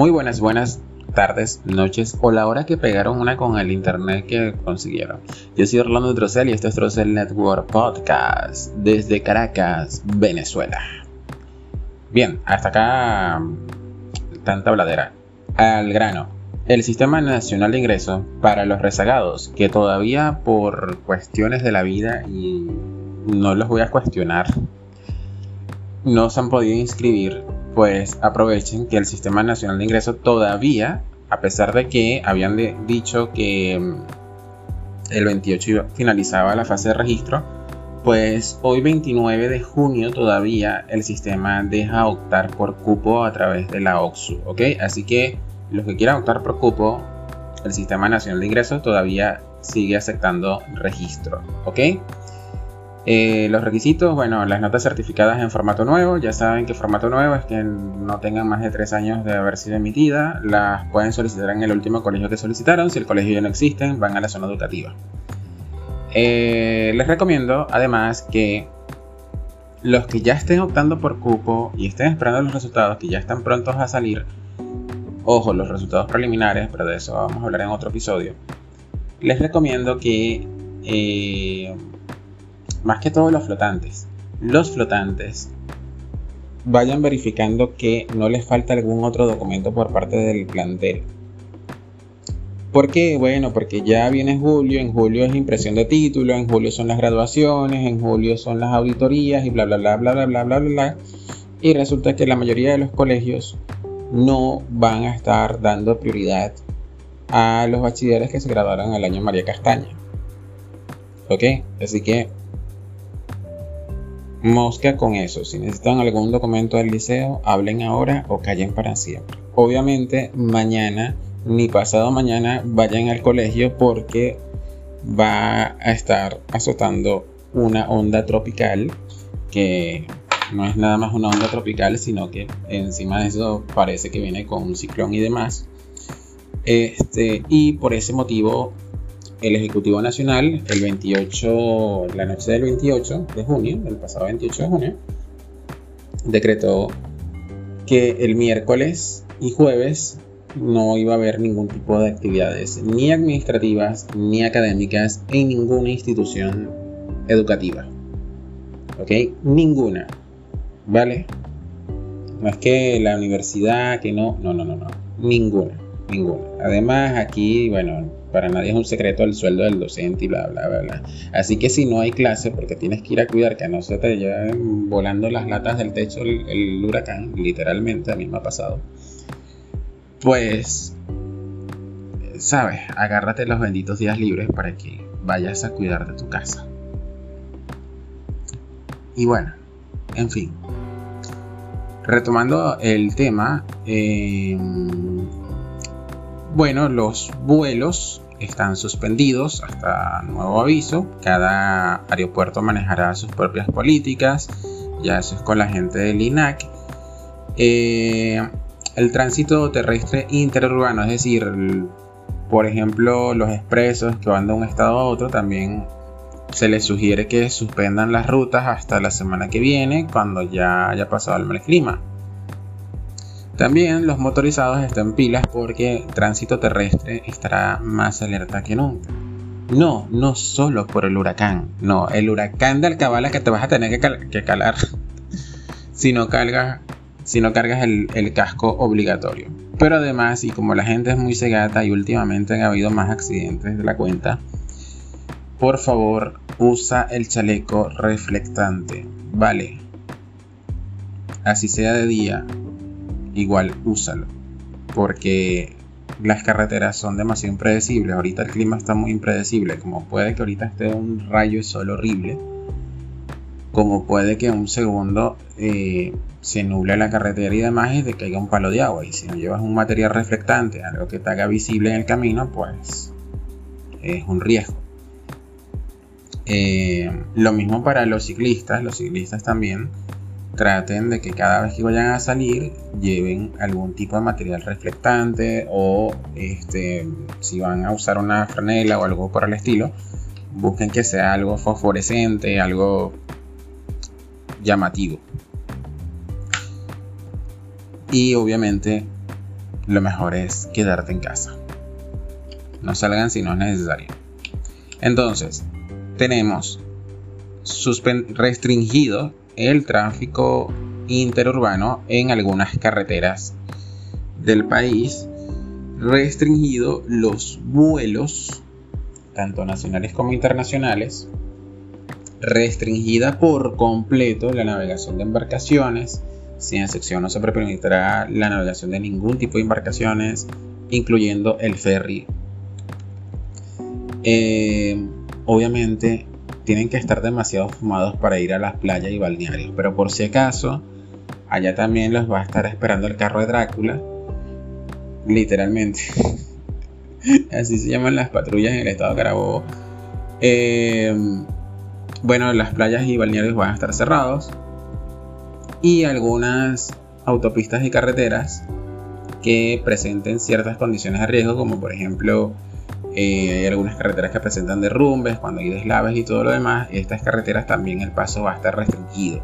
Muy buenas, buenas tardes, noches o la hora que pegaron una con el internet que consiguieron. Yo soy Orlando Drosel y esto es Drosel Network Podcast desde Caracas, Venezuela. Bien, hasta acá tanta bladera. Al grano. El Sistema Nacional de Ingreso para los rezagados que todavía por cuestiones de la vida y no los voy a cuestionar no se han podido inscribir pues aprovechen que el Sistema Nacional de Ingreso todavía, a pesar de que habían dicho que mm, el 28 finalizaba la fase de registro, pues hoy 29 de junio todavía el sistema deja optar por cupo a través de la OXU, ¿ok? Así que los que quieran optar por cupo, el Sistema Nacional de Ingresos todavía sigue aceptando registro, ¿ok? Eh, los requisitos, bueno, las notas certificadas en formato nuevo, ya saben que formato nuevo es que no tengan más de tres años de haber sido emitida, las pueden solicitar en el último colegio que solicitaron, si el colegio ya no existe, van a la zona educativa. Eh, les recomiendo además que los que ya estén optando por cupo y estén esperando los resultados que ya están prontos a salir, ojo, los resultados preliminares, pero de eso vamos a hablar en otro episodio, les recomiendo que... Eh, más que todos los flotantes, los flotantes vayan verificando que no les falta algún otro documento por parte del plantel. ¿Por qué? Bueno, porque ya viene julio, en julio es impresión de título, en julio son las graduaciones, en julio son las auditorías y bla bla bla bla bla bla bla bla. Y resulta que la mayoría de los colegios no van a estar dando prioridad a los bachilleres que se graduaron el año María Castaña. ¿Ok? Así que Mosca con eso. Si necesitan algún documento del liceo, hablen ahora o callen para siempre. Obviamente, mañana ni pasado mañana vayan al colegio porque va a estar azotando una onda tropical que no es nada más una onda tropical, sino que encima de eso parece que viene con un ciclón y demás. Este, y por ese motivo el Ejecutivo Nacional, el 28, la noche del 28 de junio, el pasado 28 de junio, decretó que el miércoles y jueves no iba a haber ningún tipo de actividades, ni administrativas ni académicas, en ninguna institución educativa. ¿Ok? Ninguna. ¿Vale? No es que la universidad, que no, no, no, no, no. Ninguna, ninguna. Además, aquí, bueno, para nadie es un secreto el sueldo del docente y bla, bla, bla, bla. Así que si no hay clase, porque tienes que ir a cuidar que no se te lleven volando las latas del techo el, huracán, literalmente, a mí me ha pasado, pues, sabes, agárrate los benditos días libres para que vayas a cuidar de tu casa. Y bueno, en fin. Retomando el tema, eh, bueno, los vuelos están suspendidos hasta nuevo aviso. Cada aeropuerto manejará sus propias políticas. Ya eso es con la gente del INAC. Eh, el tránsito terrestre interurbano, es decir, por ejemplo, los expresos que van de un estado a otro, también se les sugiere que suspendan las rutas hasta la semana que viene, cuando ya haya pasado el mal clima. También los motorizados están pilas porque tránsito terrestre estará más alerta que nunca. No, no solo por el huracán, no, el huracán de Alcabala que te vas a tener que, calar si no cargas, si no cargas el, el, casco obligatorio. Pero además, y como la gente es muy cegata y últimamente han habido más accidentes de la cuenta, por favor usa el chaleco reflectante, vale. Así sea de día igual úsalo. Porque las carreteras son demasiado impredecibles. Ahorita el clima está muy impredecible. Como puede que ahorita esté un rayo de sol horrible. Como puede que un segundo eh, se nuble la carretera y demás y te caiga un palo de agua. Y si no llevas un material reflectante, algo que te haga visible en el camino, pues es un riesgo. Eh, lo mismo para los ciclistas. Los ciclistas también traten de que cada vez que vayan a salir lleven algún tipo de material reflectante o este, si van a usar una franela o algo por el estilo, busquen que sea algo fosforescente, algo llamativo. Y obviamente lo mejor es quedarte en casa. No salgan si no es necesario. Entonces, tenemos restringido el tráfico interurbano en algunas carreteras del país, restringido los vuelos, tanto nacionales como internacionales, restringida por completo la navegación de embarcaciones, sin excepción no se permitirá la navegación de ningún tipo de embarcaciones, incluyendo el ferry. Eh, obviamente tienen que estar demasiado fumados para ir a las playas y balnearios, pero por si acaso, allá también los va a estar esperando el carro de Drácula, literalmente. Así se llaman las patrullas en el estado de Carabobo. Eh, bueno, las playas y balnearios van a estar cerrados. Y algunas autopistas y carreteras que presenten ciertas condiciones de riesgo, como por ejemplo eh, hay algunas carreteras que presentan derrumbes, cuando hay deslaves y todo lo demás, estas carreteras también el paso va a estar restringido.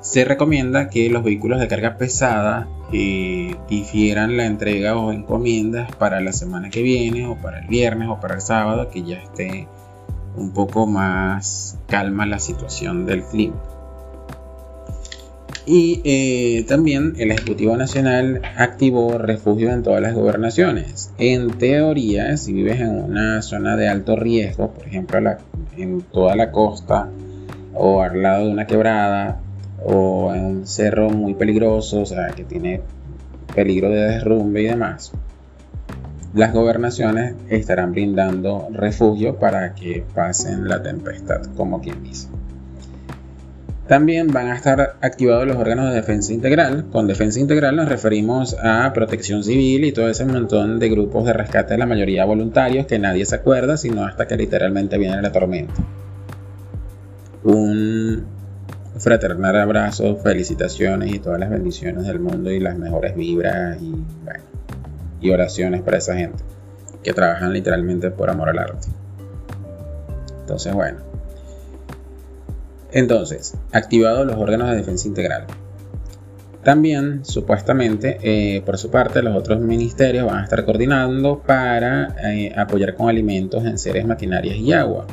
Se recomienda que los vehículos de carga pesada eh, difieran la entrega o encomiendas para la semana que viene o para el viernes o para el sábado, que ya esté un poco más calma la situación del clima. Y eh, también el Ejecutivo Nacional activó refugio en todas las gobernaciones. En teoría, si vives en una zona de alto riesgo, por ejemplo en toda la costa o al lado de una quebrada o en un cerro muy peligroso, o sea, que tiene peligro de derrumbe y demás, las gobernaciones estarán brindando refugio para que pasen la tempestad, como quien dice. También van a estar activados los órganos de defensa integral. Con defensa integral nos referimos a protección civil y todo ese montón de grupos de rescate, la mayoría voluntarios, que nadie se acuerda, sino hasta que literalmente viene la tormenta. Un fraternal abrazo, felicitaciones y todas las bendiciones del mundo y las mejores vibras y, y oraciones para esa gente que trabajan literalmente por amor al arte. Entonces, bueno. Entonces, activados los órganos de defensa integral. También, supuestamente, eh, por su parte, los otros ministerios van a estar coordinando para eh, apoyar con alimentos en seres maquinarias y agua.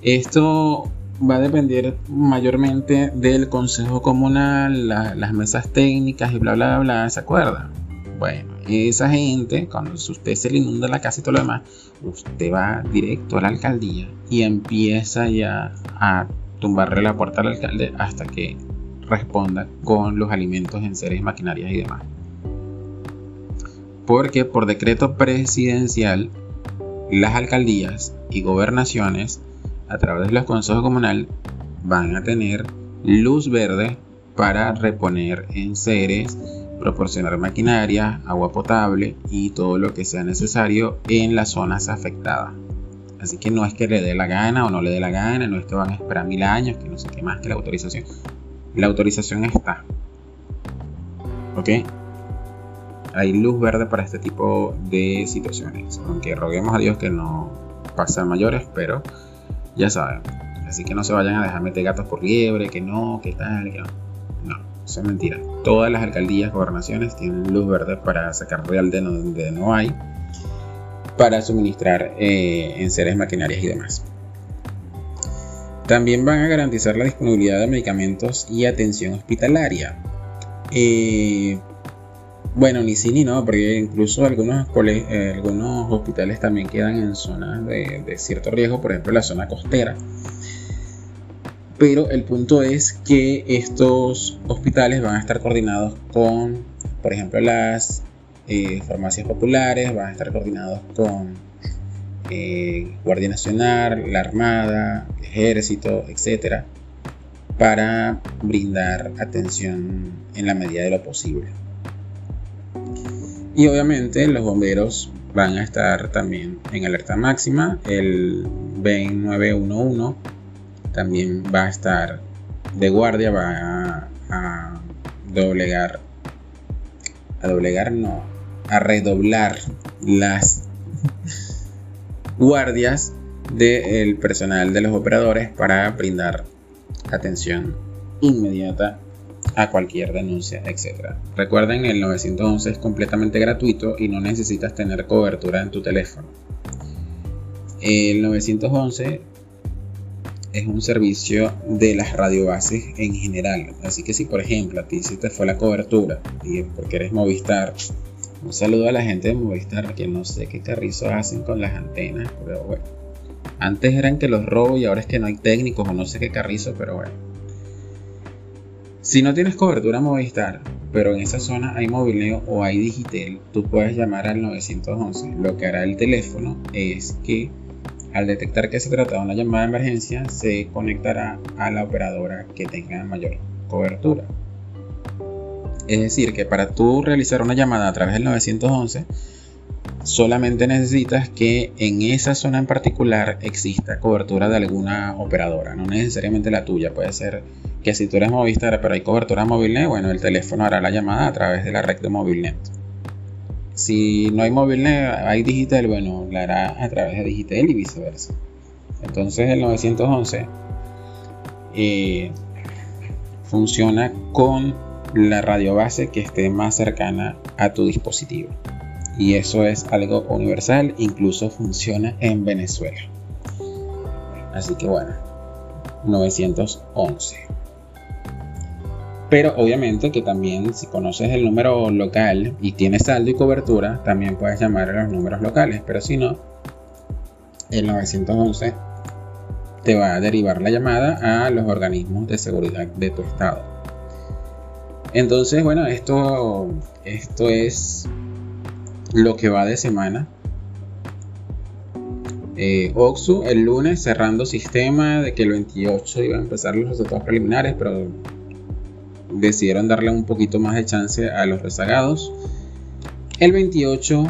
Esto va a depender mayormente del Consejo Comunal, las mesas técnicas y bla, bla, bla, ¿se acuerda? Bueno, esa gente, cuando usted se le inunda la casa y todo lo demás, usted va directo a la alcaldía y empieza ya a tumbarle la puerta al alcalde hasta que responda con los alimentos en seres maquinarias y demás. Porque por decreto presidencial, las alcaldías y gobernaciones, a través de los consejos comunales, van a tener luz verde para reponer en seres, proporcionar maquinaria, agua potable y todo lo que sea necesario en las zonas afectadas. Así que no es que le dé la gana o no le dé la gana, no es que van a esperar mil años, que no sé qué más que la autorización. La autorización está. ¿Ok? Hay luz verde para este tipo de situaciones. Aunque roguemos a Dios que no pasen mayores, pero ya saben. Así que no se vayan a dejar meter gatos por liebre, que no, que tal, que no. No, eso es mentira. Todas las alcaldías, gobernaciones tienen luz verde para sacar real de donde no hay para suministrar eh, en seres maquinarias y demás. También van a garantizar la disponibilidad de medicamentos y atención hospitalaria. Eh, bueno, ni sí ni no, porque incluso algunos, eh, algunos hospitales también quedan en zonas de, cierto riesgo, por ejemplo la zona costera. Pero el punto es que estos hospitales van a estar coordinados con, por ejemplo, las farmacias populares, van a estar coordinados con eh, Guardia Nacional, la Armada, Ejército, etcétera, para brindar atención en la medida de lo posible. Y obviamente los bomberos van a estar también en alerta máxima. El BEN 911 también va a estar de guardia, va a doblegar, a doblegar no, a redoblar las guardias del personal de los operadores para brindar atención inmediata a cualquier denuncia, etc. Recuerden, el 911 es completamente gratuito y no necesitas tener cobertura en tu teléfono. El 911 es un servicio de las radiobases en general. Así que si por ejemplo a ti se te fue la cobertura y porque eres Movistar, un saludo a la gente de Movistar que no sé qué carrizo hacen con las antenas, pero bueno. Antes eran que los robo y ahora es que no hay técnicos o no sé qué carrizo, pero bueno. Si no tienes cobertura Movistar, pero en esa zona hay movileo o hay digital, tú puedes llamar al 911. Lo que hará el teléfono es que al detectar que se trata de una llamada de emergencia, se conectará a la operadora que tenga mayor cobertura. Es decir, que para tú realizar una llamada a través del 911, solamente necesitas que en esa zona en particular exista cobertura de alguna operadora, no necesariamente la tuya. Puede ser que si tú eres Movistar pero hay cobertura MobileNet, bueno, el teléfono hará la llamada a través de la red de MobileNet. Si no hay móvil, hay digital, bueno, la hará a través de digital y viceversa. Entonces el 911 eh, funciona con la radio base que esté más cercana a tu dispositivo. Y eso es algo universal, incluso funciona en Venezuela. Así que bueno, 911. Pero obviamente que también si conoces el número local y tienes saldo y cobertura, también puedes llamar a los números locales. Pero si no, el 911 te va a derivar la llamada a los organismos de seguridad de tu estado. Entonces, bueno, esto, esto es lo que va de semana. Eh, Oxu el lunes cerrando sistema de que el 28 iba a empezar los resultados preliminares, pero decidieron darle un poquito más de chance a los rezagados. El 28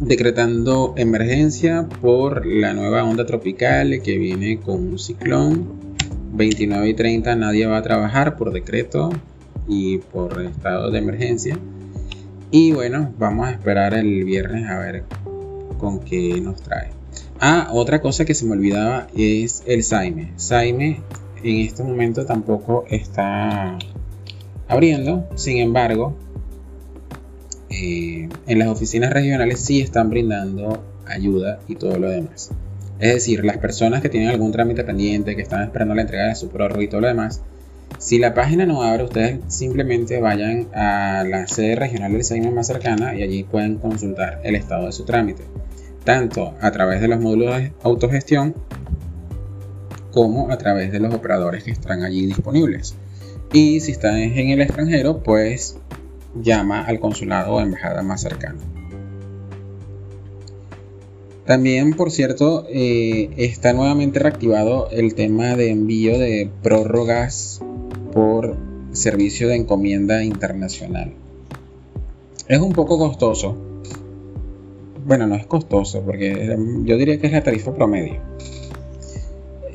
decretando emergencia por la nueva onda tropical que viene con un ciclón. 29 y 30 nadie va a trabajar por decreto y por estado de emergencia. Y bueno, vamos a esperar el viernes a ver con qué nos trae. Ah, otra cosa que se me olvidaba es el Saime. Saime en este momento tampoco está abriendo. Sin embargo, eh, en las oficinas regionales sí están brindando ayuda y todo lo demás. Es decir, las personas que tienen algún trámite pendiente, que están esperando la entrega de su prórroga y todo lo demás, si la página no abre, ustedes simplemente vayan a la sede regional del SAIME más cercana y allí pueden consultar el estado de su trámite, tanto a través de los módulos de autogestión como a través de los operadores que están allí disponibles. Y si están en el extranjero, pues llama al consulado o embajada más cercana. También, por cierto, eh, está nuevamente reactivado el tema de envío de prórrogas por servicio de encomienda internacional. Es un poco costoso. Bueno, no es costoso porque yo diría que es la tarifa promedio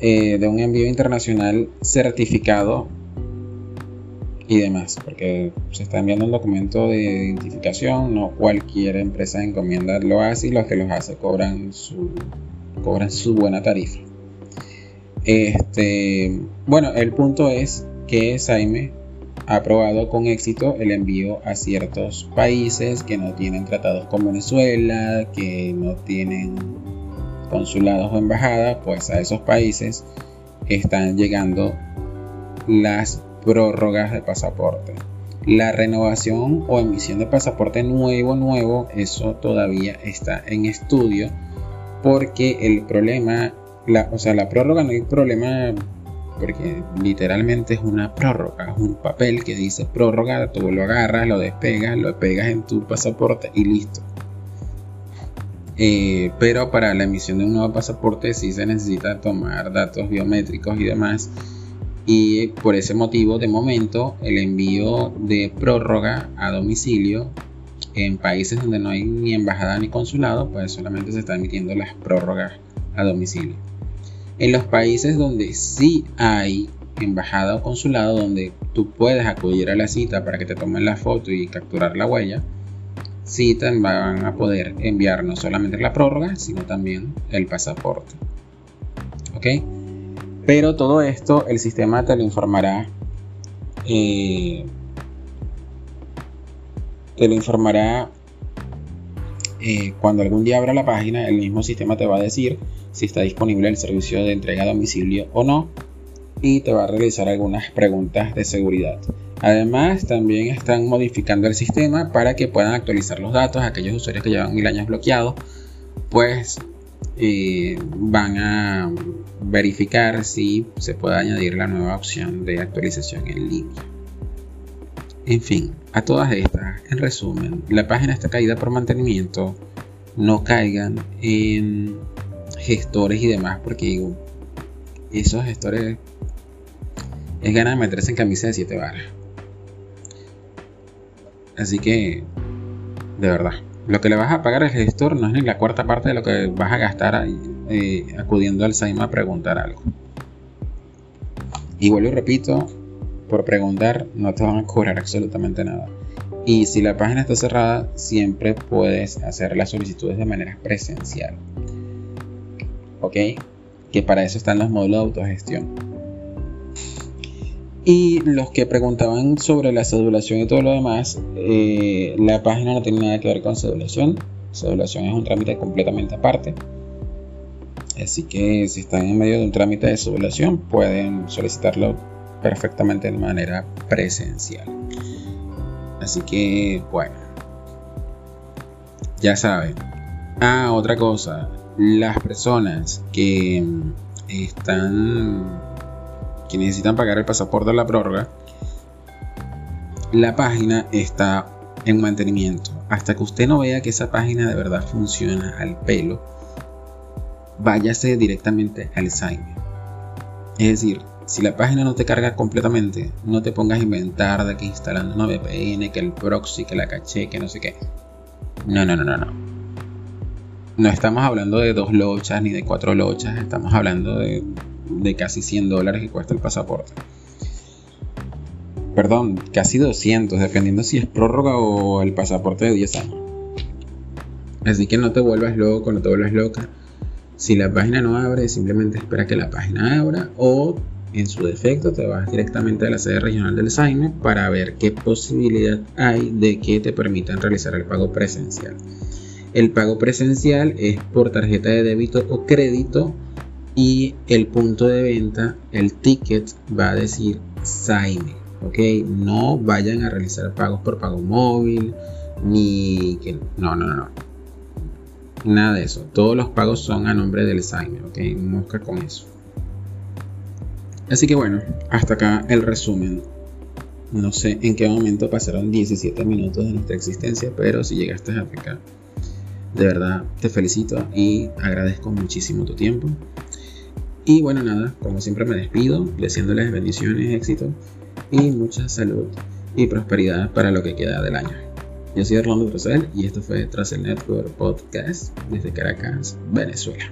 eh, de un envío internacional certificado y demás, porque se está enviando un documento de identificación, no cualquier empresa de encomienda lo hace y los que los hace cobran su, cobran su buena tarifa. Este, bueno, el punto es que Saime ha aprobado con éxito el envío a ciertos países que no tienen tratados con Venezuela, que no tienen consulados o embajadas, pues a esos países están llegando las prórrogas de pasaporte. La renovación o emisión de pasaporte nuevo, nuevo, eso todavía está en estudio porque el problema, la, o sea, la prórroga no hay problema porque literalmente es una prórroga, es un papel que dice prórroga, tú lo agarras, lo despegas, lo pegas en tu pasaporte y listo. Eh, pero para la emisión de un nuevo pasaporte sí se necesita tomar datos biométricos y demás. Y por ese motivo, de momento, el envío de prórroga a domicilio en países donde no hay ni embajada ni consulado, pues solamente se están emitiendo las prórrogas a domicilio. En los países donde sí hay embajada o consulado, donde tú puedes acudir a la cita para que te tomen la foto y capturar la huella, sí van a poder enviar no solamente la prórroga, sino también el pasaporte. ¿Ok? Pero todo esto el sistema te lo informará eh, te lo informará eh, cuando algún día abra la página, el mismo sistema te va a decir si está disponible el servicio de entrega a domicilio o no y te va a realizar algunas preguntas de seguridad. Además, también están modificando el sistema para que puedan actualizar los datos. Aquellos usuarios que llevan mil años bloqueados, pues eh, van a verificar si se puede añadir la nueva opción de actualización en línea. En fin, a todas estas, en resumen, la página está caída por mantenimiento. No caigan en gestores y demás, porque esos gestores es ganas de meterse en camisa de 7 varas. Así que, de verdad, lo que le vas a pagar al gestor no es ni la cuarta parte de lo que vas a gastar eh, acudiendo al SAIMA a preguntar algo. Y vuelvo y repito, por preguntar no te van a cobrar absolutamente nada. Y si la página está cerrada, siempre puedes hacer las solicitudes de manera presencial. ¿Ok? Que para eso están los módulos de autogestión. Y los que preguntaban sobre la cedulación y todo lo demás, eh, la página no tiene nada que ver con cedulación. Cedulación es un trámite completamente aparte. Así que si están en medio de un trámite de cedulación, pueden solicitarlo perfectamente de manera presencial. Así que, bueno, ya saben. Ah, otra cosa, las personas que están, que necesitan pagar el pasaporte de la prórroga, la página está en mantenimiento. Hasta que usted no vea que esa página de verdad funciona al pelo, váyase directamente al sign. Es decir, si la página no te carga completamente, no te pongas a inventar de que instalando una VPN, que el proxy, que la caché, que no sé qué. No, no, no, no, no. No estamos hablando de dos lochas ni de cuatro lochas, estamos hablando de, de casi 100 dólares que cuesta el pasaporte. Perdón, casi 200, dependiendo si es prórroga o el pasaporte de 10 años. Así que no te vuelvas loco, no te vuelvas loca. Si la página no abre, simplemente espera que la página abra o en su defecto, te vas directamente a la sede regional del SAIME para ver qué posibilidad hay de que te permitan realizar el pago presencial. El pago presencial es por tarjeta de débito o crédito y el punto de venta, el ticket, va a decir SAIME. ¿ok? No vayan a realizar pagos por pago móvil, ni que... No, no, no. Nada de eso. Todos los pagos son a nombre del SAIME, ¿ok? Mosca con eso. Así que bueno, hasta acá el resumen. No sé en qué momento pasaron 17 minutos de nuestra existencia, pero si llegaste hasta acá, de verdad te felicito y agradezco muchísimo tu tiempo. Y bueno, nada, como siempre me despido, deseándoles bendiciones, éxito y mucha salud y prosperidad para lo que queda del año. Yo soy Orlando Rosel y esto fue Tras el Network Podcast desde Caracas, Venezuela.